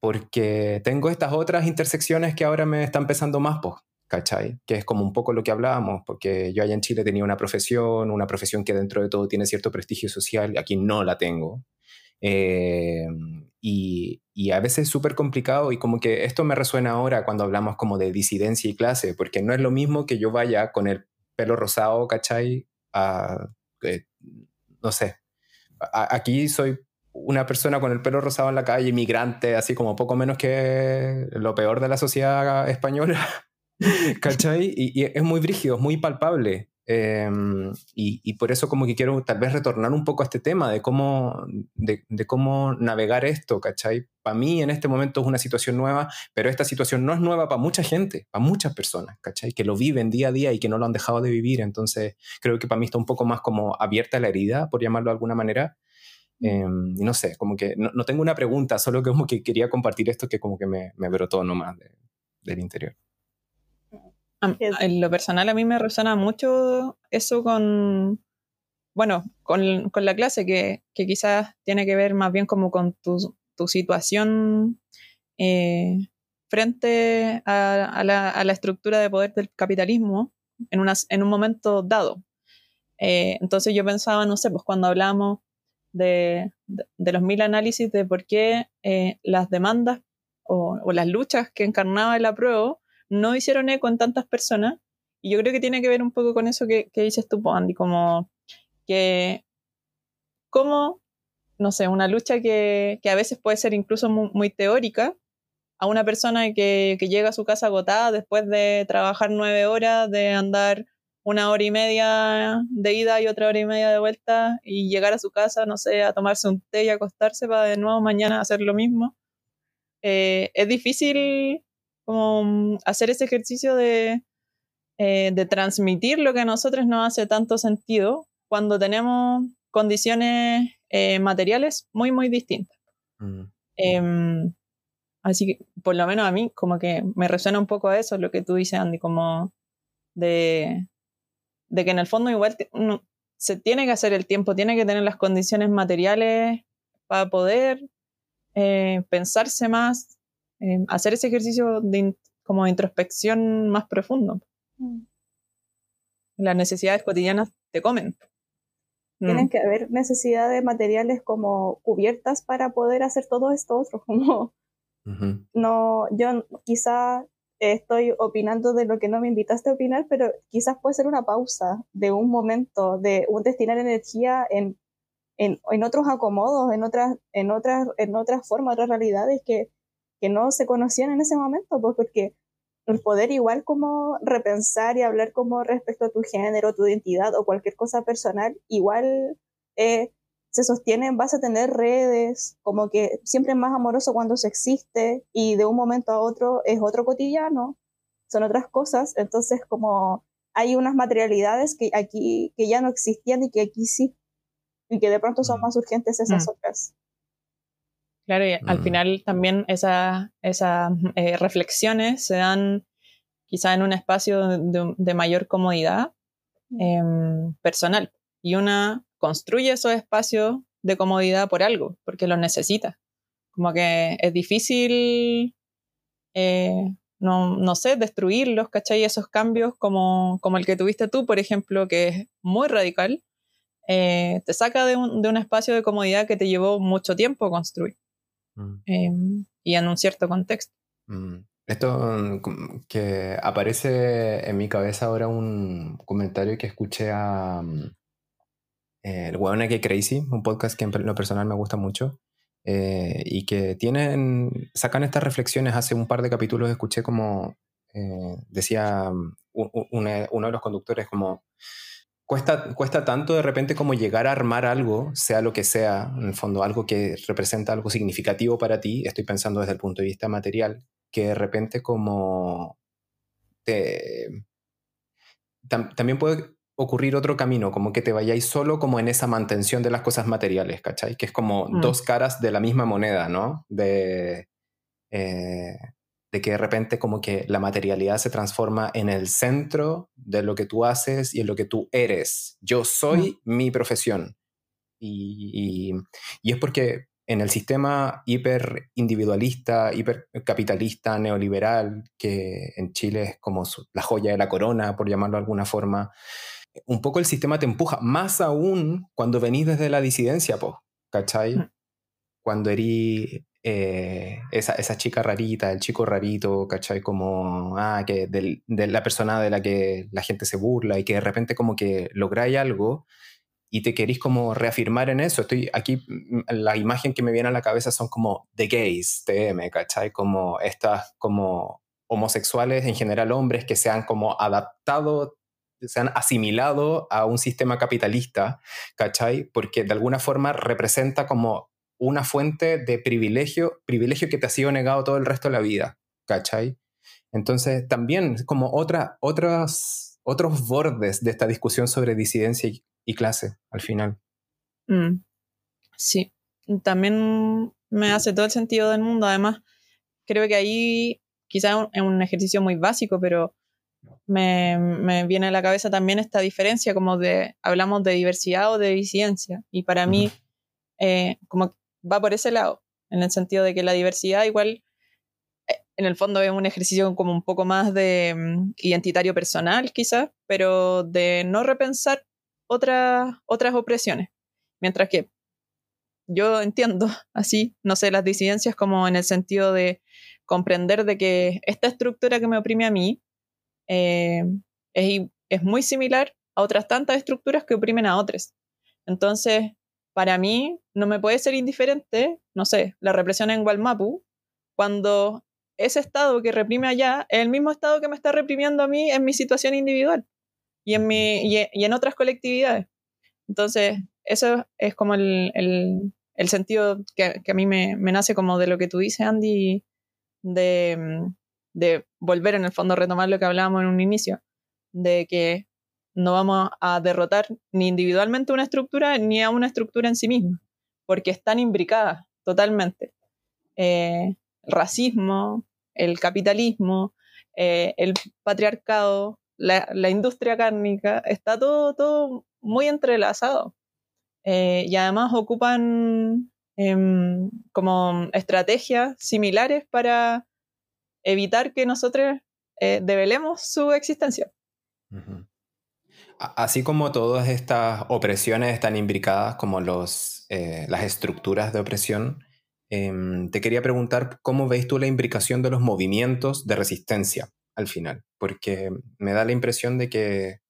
Porque tengo estas otras intersecciones que ahora me están pesando más, pues, ¿cachai? Que es como un poco lo que hablábamos, porque yo allá en Chile tenía una profesión, una profesión que dentro de todo tiene cierto prestigio social, aquí no la tengo. Eh, y, y, a veces es súper complicado y como que esto me resuena ahora cuando hablamos como de disidencia y clase, porque no es lo mismo que yo vaya con el pelo rosado, ¿cachai? A, eh, no sé, aquí soy una persona con el pelo rosado en la calle, inmigrante, así como poco menos que lo peor de la sociedad española. ¿Cachai? Y, es muy brígido, es muy palpable. Em, y, por eso como que quiero tal vez retornar un poco a este tema de cómo, de, cómo navegar esto, ¿cachai? Para mí en este momento es una situación nueva, pero esta situación no es nueva para mucha gente, para muchas personas, ¿cachai? Que lo viven día a día y que no lo han dejado de vivir. Entonces creo que para mí está un poco más como abierta la herida, por llamarlo de alguna manera. Y no sé, como que no, tengo una pregunta, solo que como que quería compartir esto que como que me, me brotó nomás del interior. En lo personal a mí me resuena mucho eso con, bueno, con, con la clase, que, que, quizás tiene que ver más bien como con tu, tu situación eh, frente a, a, la, a, la, estructura de poder del capitalismo en, una, en un momento dado. Eh, entonces yo pensaba, no sé, pues cuando hablamos de, de, los mil análisis de por qué eh, las demandas o, o, las luchas que encarnaba el apruebo no hicieron eco en tantas personas. Y yo creo que tiene que ver un poco con eso que, dices tú, Andy, como que, como, no sé, una lucha que, a veces puede ser incluso muy, teórica, a una persona que, llega a su casa agotada después de trabajar nueve horas, de andar una hora y media de ida y otra hora y media de vuelta y llegar a su casa, no sé, a tomarse un té y acostarse para de nuevo mañana hacer lo mismo. Eh, es difícil como mm, hacer ese ejercicio de, eh, de transmitir lo que a nosotros no hace tanto sentido cuando tenemos condiciones eh, materiales muy, muy distintas. Mm. Em, así que, por lo menos a mí, como que me resuena un poco a eso, lo que tú dices, Andy, como de, de que en el fondo igual se tiene que hacer el tiempo, tiene que tener las condiciones materiales para poder eh, pensarse más, Em, hacer ese ejercicio de, como de introspección más profundo. Mm. Las necesidades cotidianas te comen. Tienen mm. que haber necesidades materiales como cubiertas para poder hacer todo esto otro, como no, yo quizá estoy opinando de lo que no me invitaste a opinar, pero quizás puede ser una pausa de un momento, de un destinar energía en, en, en otros acomodos, en otras, en otras, en otras formas, otras realidades que que no se conocían en ese momento, pues porque el poder igual como repensar y hablar como respecto a tu género, tu identidad o cualquier cosa personal, igual eh, se sostiene en base a tener redes, como que siempre es más amoroso cuando se existe y de un momento a otro es otro cotidiano, son otras cosas, entonces como hay unas materialidades que aquí que ya no existían y que aquí sí, y que de pronto son mm. más urgentes esas mm. otras. Claro, y al mm. final también esas eh, reflexiones se dan quizá en un espacio de, mayor comodidad mm. em, personal. Y una construye esos espacios de comodidad por algo, porque los necesita. Como que es difícil, eh, no, no, sé, destruirlos, ¿cachai? Esos cambios como, como, el que tuviste tú, por ejemplo, que es muy radical, eh, te saca de un, de un espacio de comodidad que te llevó mucho tiempo construir. Mm. Em, y en un cierto contexto. Mm. Esto mm, que aparece en mi cabeza ahora un comentario que escuché a el Wanna que Crazy, un podcast que en lo personal me gusta mucho. Eh, y que tienen, sacan estas reflexiones. Hace un par de capítulos escuché como eh, decía uno de los conductores como Cuesta, cuesta tanto de repente como llegar a armar algo, sea lo que sea, en el fondo algo que representa algo significativo para ti, estoy pensando desde el punto de vista material, que de repente como te, también puede ocurrir otro camino, como que te vayáis solo como en esa mantención de las cosas materiales, ¿cachai? Que es como Mm. dos caras de la misma moneda, ¿no? De, eh, de que de repente como que la materialidad se transforma en el centro de lo que tú haces y en lo que tú eres. Yo soy mi profesión. Y, y- y es porque en el sistema hiper individualista, hiper capitalista, neoliberal, que en Chile es como su- la joya de la corona, por llamarlo de alguna forma, un poco el sistema te empuja, más aún cuando venís desde la disidencia, po, ¿cachai? Mm. Cuando erí eh, esa, chica rarita, el chico rarito, ¿cachai? Como, ah, que del- de la persona de la que la gente se burla y que de repente como que lográis algo y te querís como reafirmar en eso. Estoy aquí, mm, la imagen que me viene a la cabeza son como The Gays, TM, ¿cachai? Como estas como homosexuales, en general hombres que se han como adaptado, se han asimilado a un sistema capitalista, ¿cachai? Porque de alguna forma representa como una fuente de privilegio, privilegio que te ha sido negado todo el resto de la vida, ¿cachai? Entonces también como otra, otras, otros bordes de esta discusión sobre disidencia y, y clase al final. Mm, Sí, también me hace todo el sentido del mundo. Además, creo que ahí quizás es un ejercicio muy básico, pero me, me viene a la cabeza también esta diferencia, como de, hablamos de diversidad o de disidencia. Y para mí, eh, como va por ese lado, en el sentido de que la diversidad igual, eh, en el fondo es un ejercicio como un poco más de mm, identitario personal, quizás, pero de no repensar otras, otras opresiones. Mientras que yo entiendo así, no sé, las disidencias como en el sentido de comprender de que esta estructura que me oprime a mí eh, es, es muy similar a otras tantas estructuras que oprimen a otras. Entonces, para mí no me puede ser indiferente, no sé, la represión en Gualmapu, cuando ese Estado que reprime allá es el mismo Estado que me está reprimiendo a mí en mi situación individual y en, mi, y, en otras colectividades. Entonces, eso es como el, el, sentido que, que a mí me, nace como de lo que tú dices, Andy, de, de volver en el fondo a retomar lo que hablábamos en un inicio, de que no vamos a derrotar ni individualmente una estructura ni a una estructura en sí misma, porque están imbricadas totalmente. Eh, el racismo, el capitalismo, eh, el patriarcado, la, industria cárnica, está todo, todo muy entrelazado. Eh, y además ocupan em, como estrategias similares para evitar que nosotros eh, develemos su existencia. Así como todas estas opresiones están imbricadas como los, eh, las estructuras de opresión, em, te quería preguntar cómo veis tú la imbricación de los movimientos de resistencia al final, porque me da la impresión de que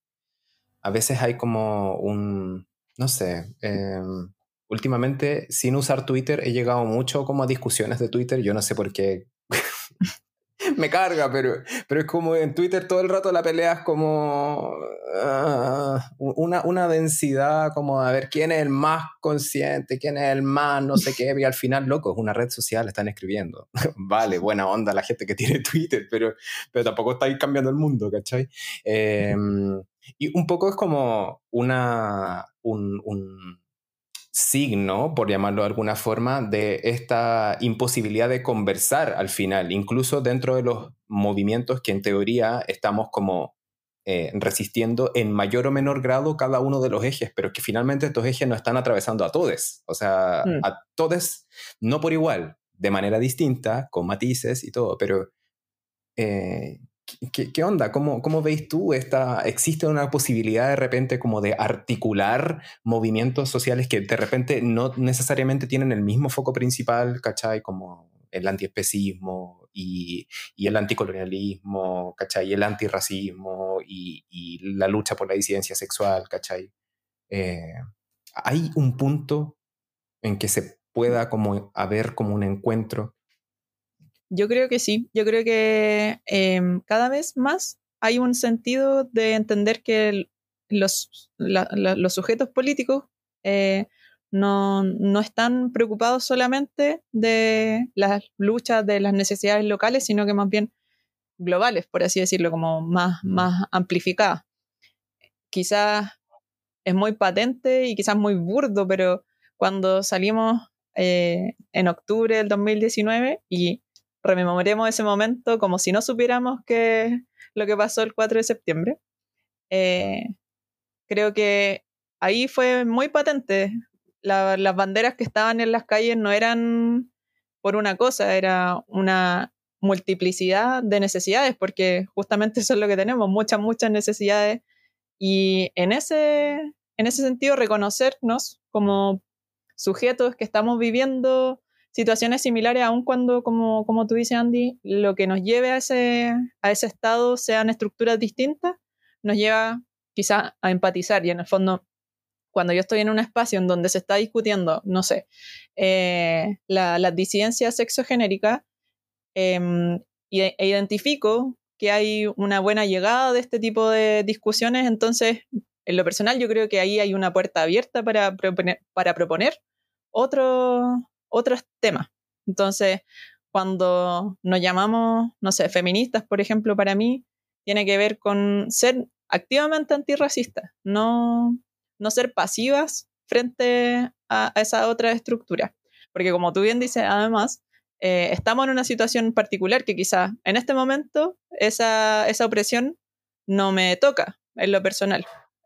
a veces hay como un, no sé, em, últimamente sin usar Twitter he llegado mucho como a discusiones de Twitter, yo no sé por qué me carga, pero, pero es como en Twitter todo el rato la pelea es como ah, una, una densidad como a ver quién es el más consciente, quién es el más no sé qué, y al final, loco, es una red social, están escribiendo. vale, buena onda la gente que tiene Twitter, pero, pero tampoco estáis cambiando el mundo, ¿cachai? Eh, y un poco es como una, un, un signo, por llamarlo de alguna forma, de esta imposibilidad de conversar al final, incluso dentro de los movimientos que en teoría estamos como eh, resistiendo en mayor o menor grado cada uno de los ejes, pero que finalmente estos ejes no están atravesando a todos, o sea, Mm. a todos, no por igual, de manera distinta, con matices y todo, pero eh, ¿qué, qué onda? ¿Cómo, ¿Cómo veis tú esta? ¿Existe una posibilidad de repente como de articular movimientos sociales que de repente no necesariamente tienen el mismo foco principal, ¿cachai? Como el antiespecismo y, y el anticolonialismo, ¿cachai? Y el antirracismo y, y la lucha por la disidencia sexual, ¿cachai? Eh, ¿Hay un punto en que se pueda como haber como un encuentro? Yo creo que sí, yo creo que em, cada vez más hay un sentido de entender que los, la- la- los sujetos políticos eh, no, no están preocupados solamente de las luchas de las necesidades locales, sino que más bien globales, por así decirlo, como más, más amplificadas. quizás es muy patente y quizás muy burdo, pero cuando salimos eh, en octubre del 2019 y rememoremos ese momento como si no supiéramos que lo que pasó el 4 de septiembre, eh, creo que ahí fue muy patente. las banderas que estaban en las calles no eran por una cosa, era una multiplicidad de necesidades, porque justamente eso es lo que tenemos, muchas, muchas necesidades. Y en ese, en ese sentido, reconocernos como sujetos que estamos viviendo situaciones similares, aun cuando, como, como tú dices, Andy, lo que nos lleve a ese, a ese estado sean estructuras distintas, nos lleva quizá a empatizar. Y en el fondo cuando yo estoy en un espacio en donde se está discutiendo, no sé, eh, la, la, disidencia sexogenérica, em, e identifico que hay una buena llegada de este tipo de discusiones, entonces, en lo personal, yo creo que ahí hay una puerta abierta para proponer, para proponer otro, otros temas. Entonces, cuando nos llamamos, no sé, feministas, por ejemplo, para mí, tiene que ver con ser activamente antirracistas, no no ser pasivas frente a, esa otra estructura. Porque como tú bien dices, además, eh, estamos en una situación particular que quizás en este momento esa, esa opresión no me toca en lo personal,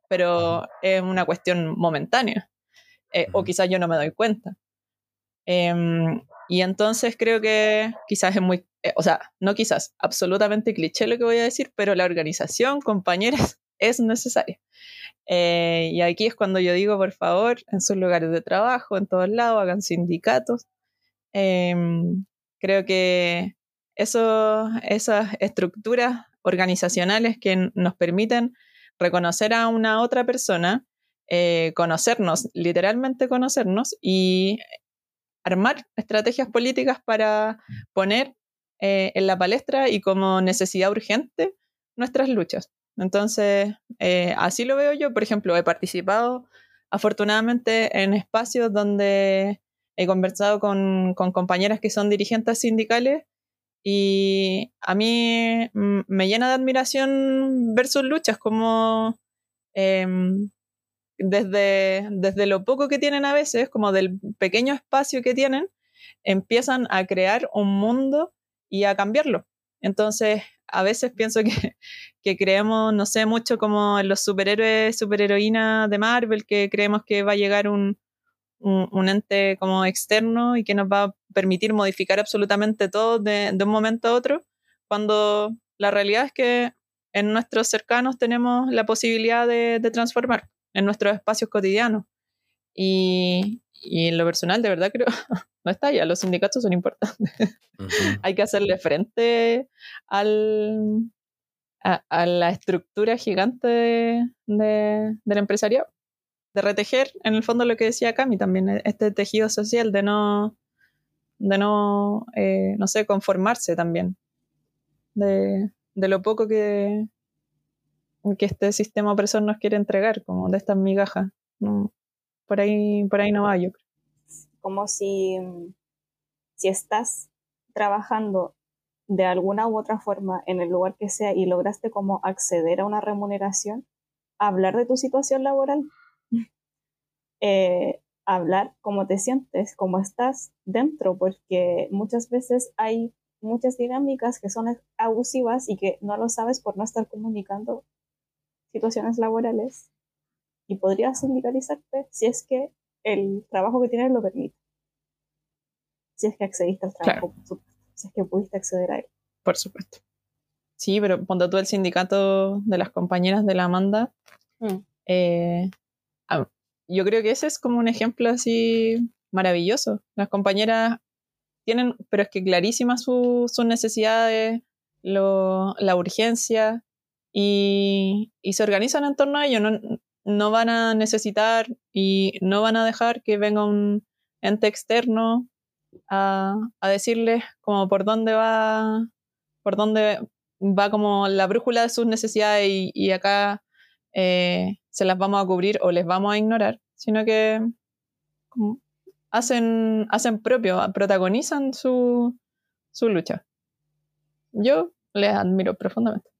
pero es una cuestión momentánea. Eh, o quizás yo no me doy cuenta. Em, y entonces creo que quizás es muy, eh, o sea, no quizás, absolutamente cliché lo que voy a decir, pero la organización, compañeras, es necesaria. Eh, y aquí es cuando yo digo, por favor, en sus lugares de trabajo, en todos lados, hagan sindicatos. Em, creo que eso, esas estructuras organizacionales que nos permiten reconocer a una otra persona, eh, conocernos, literalmente conocernos y armar estrategias políticas para poner eh, en la palestra y como necesidad urgente nuestras luchas. Entonces, eh, así lo veo yo. Por ejemplo, he participado afortunadamente en espacios donde he conversado con, compañeras que son dirigentes sindicales y a mí me llena de admiración ver sus luchas, como em, desde, desde lo poco que tienen a veces, como del pequeño espacio que tienen, empiezan a crear un mundo y a cambiarlo. Entonces, a veces pienso que, que, creemos, no sé, mucho como en los superhéroes, superheroínas de Marvel, que creemos que va a llegar un, un, ente como externo y que nos va a permitir modificar absolutamente todo de, de un momento a otro, cuando la realidad es que en nuestros cercanos tenemos la posibilidad de, de transformar en nuestros espacios cotidianos. Y, y en lo personal, de verdad creo, no está ya, los sindicatos son importantes. Hay que hacerle frente al, a, la estructura gigante de, del empresariado, de retejer, en el fondo lo que decía Cami también, e, este tejido social de no, de no, eh, no sé, conformarse también, de, de lo poco que, que este sistema opresor nos quiere entregar, como de estas migajas. por ahí, por ahí no va, yo creo como si, si estás trabajando de alguna u otra forma en el lugar que sea y lograste como acceder a una remuneración, hablar de tu situación laboral, eh, hablar cómo te sientes, cómo estás dentro, porque muchas veces hay muchas dinámicas que son abusivas y que no lo sabes por no estar comunicando situaciones laborales y podrías sindicalizarte si es que el trabajo que tienes lo permite. Si es que accediste al trabajo, si es que pudiste acceder a él. Por supuesto. Sí, pero cuando tú el sindicato de las compañeras de la Amanda, mm. eh, ah, yo creo que ese es como un ejemplo así maravilloso. Las compañeras tienen, pero es que clarísimas sus necesidades, la urgencia, y, y, se organizan en torno a ello. No, no van a necesitar y no van a dejar que venga un ente externo a, a decirles como por dónde va, por dónde va como la brújula de sus necesidades y, acá eh, se las vamos a cubrir o les vamos a ignorar, sino que hacen, hacen propio, protagonizan su, su lucha. Yo les admiro profundamente.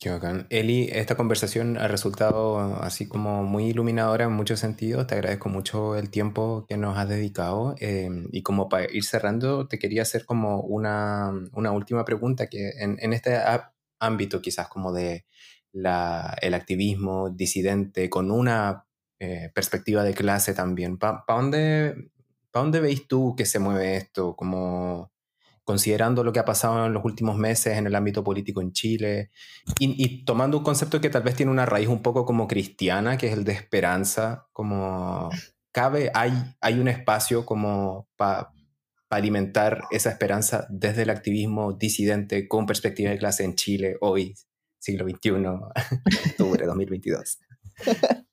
Qué bacán. Eli, esta conversación ha resultado así como muy iluminadora en muchos sentidos. Te agradezco mucho el tiempo que nos has dedicado. Em, y como para ir cerrando, te quería hacer como una, una última pregunta que en, en este ámbito quizás como de la, el activismo disidente con una eh, perspectiva de clase también. ¿Para dónde, pa dónde veis tú que se mueve esto? Como considerando lo que ha pasado en los últimos meses en el ámbito político en Chile y, tomando un concepto que tal vez tiene una raíz un poco como cristiana, que es el de esperanza, como cabe, hay, hay un espacio como para alimentar esa esperanza desde el activismo disidente con perspectiva de clase en Chile hoy, siglo XXI, octubre 2022.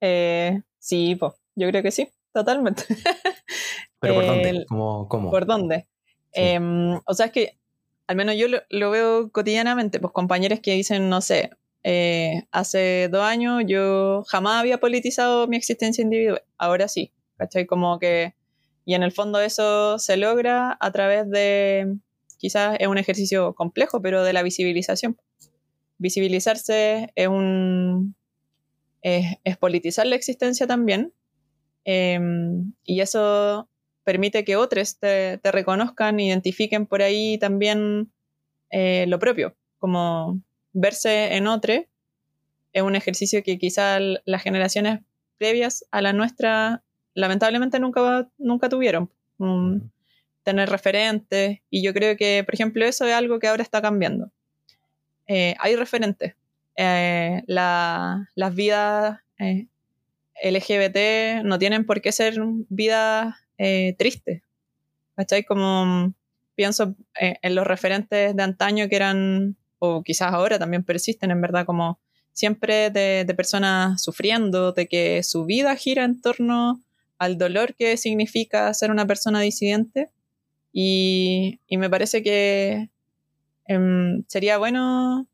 eh, sí, yo creo que sí, totalmente. ¿Pero por dónde? ¿Cómo, ¿Por dónde? Em, o sea, es que al menos yo lo, veo cotidianamente, pues compañeros que dicen, no sé, eh, hace dos años yo jamás había politizado mi existencia individual, ahora sí, ¿cachai? Como que, y en el fondo eso se logra a través de, quizás es un ejercicio complejo, pero de la visibilización. Visibilizarse es un, es, es politizar la existencia también, em, y eso permite que otros te, reconozcan, identifiquen por ahí también eh, lo propio, como verse en otro es un ejercicio que quizás las generaciones previas a la nuestra lamentablemente nunca, nunca tuvieron. tener referentes y yo creo que, por ejemplo, eso es algo que ahora está cambiando. Eh, hay referentes. Eh, las vidas LGBT no tienen por qué ser vidas eh, triste. ¿Cachai? Como mm, pienso eh, en los referentes de antaño que eran, o quizás ahora también persisten, en verdad, como siempre de, personas sufriendo, de que su vida gira en torno al dolor que significa ser una persona disidente. Y, me parece que em, sería bueno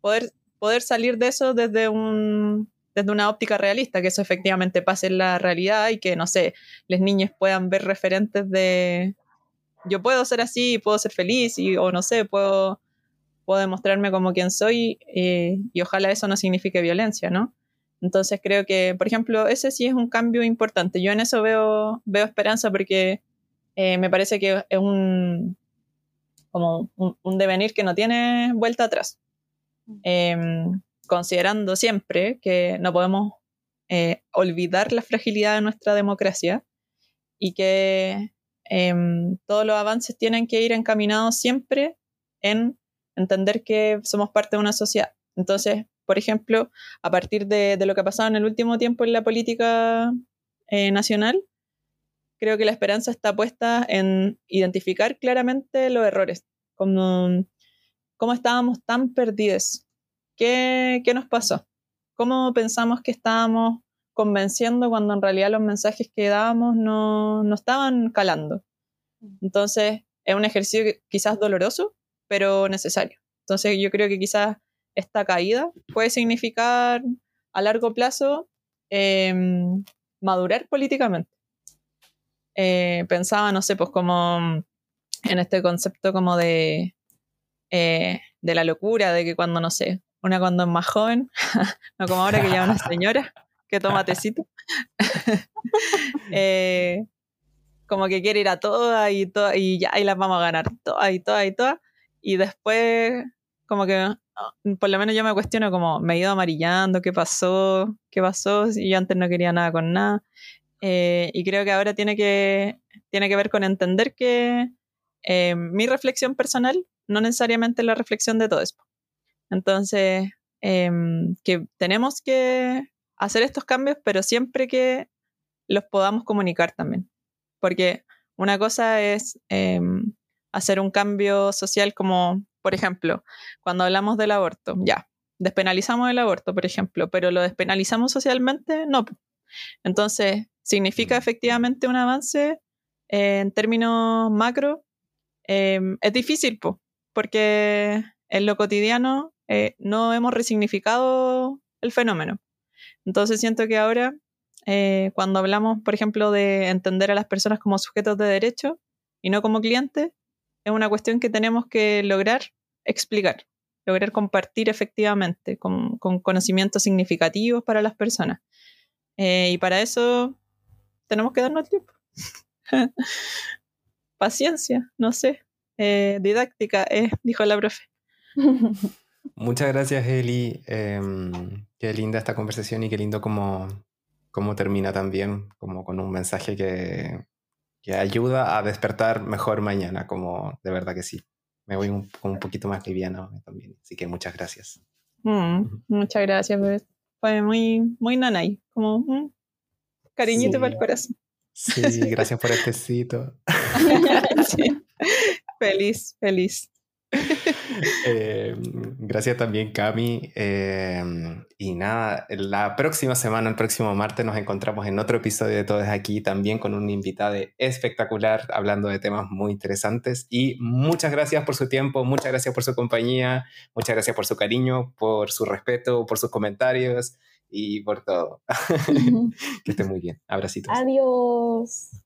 poder, poder salir de eso desde un, desde una óptica realista, que eso efectivamente pase en la realidad y que, no sé, las niñas puedan ver referentes de yo puedo ser así, puedo ser feliz y, o no sé, puedo, puedo demostrarme como quien soy eh, y ojalá eso no signifique violencia, ¿no? Entonces creo que, por ejemplo, ese sí es un cambio importante. Yo en eso veo, veo esperanza porque eh, me parece que es un, como un, devenir que no tiene vuelta atrás. Eh, considerando siempre que no podemos eh, olvidar la fragilidad de nuestra democracia y que em, todos los avances tienen que ir encaminados siempre en entender que somos parte de una sociedad. Entonces, por ejemplo, a partir de, lo que ha pasado en el último tiempo en la política eh, nacional, creo que la esperanza está puesta en identificar claramente los errores, como cómo estábamos tan perdidos ¿Qué, nos pasó? ¿Cómo pensamos que estábamos convenciendo cuando en realidad los mensajes que dábamos no, estaban calando? Entonces, es un ejercicio quizás doloroso, pero necesario. Entonces, yo creo que quizás esta caída puede significar a largo plazo em, madurar políticamente. Eh, pensaba, no sé, pues como en este concepto como de, eh, de la locura, de que cuando, no sé, una cuando es más joven, no como ahora que ya una señora que toma tecito. Eh, como que quiere ir a todas y, todas y ya, y las vamos a ganar todas y todas y todas. Y después, como que, ah, por lo menos yo me cuestiono como, me he ido amarillando, ¿qué pasó? ¿Qué pasó? Si yo antes no quería nada con nada. Eh, y creo que ahora tiene que, tiene que ver con entender que eh, mi reflexión personal no necesariamente es la reflexión de todo esto. Entonces, em, que tenemos que hacer estos cambios, pero siempre que los podamos comunicar también. Porque una cosa es em, hacer un cambio social como, por ejemplo, cuando hablamos del aborto, ya, despenalizamos el aborto, por ejemplo, pero lo despenalizamos socialmente, no. Entonces, ¿significa efectivamente un avance en términos macro? Em, es difícil, porque en lo cotidiano eh, no hemos resignificado el fenómeno. Entonces siento que ahora, eh, cuando hablamos, por ejemplo, de entender a las personas como sujetos de derecho y no como clientes, es una cuestión que tenemos que lograr explicar. lograr compartir efectivamente con, conocimientos significativos para las personas. Eh, y para eso tenemos que darnos tiempo. Paciencia, no sé. Didáctica, dijo la profe. Muchas gracias, Eli. Em, qué linda esta conversación y qué lindo como, cómo termina también, como con un mensaje que, que ayuda a despertar mejor mañana, como de verdad que sí. Me voy un, un poquito más liviano también, así que muchas gracias. Mm, muchas gracias, pues. Fue muy, muy nanay, como mm, cariñito para el corazón. Sí, gracias por este cito. Feliz, feliz. Eh, gracias también, Cami. Eh, y nada, la próxima semana, el próximo martes, nos encontramos en otro episodio de Todos Aquí, también con un invitado espectacular, hablando de temas muy interesantes. Y muchas gracias por su tiempo, muchas gracias por su compañía, muchas gracias por su cariño, por su respeto, por sus comentarios y por todo. que esté muy bien. Abracitos. Adiós.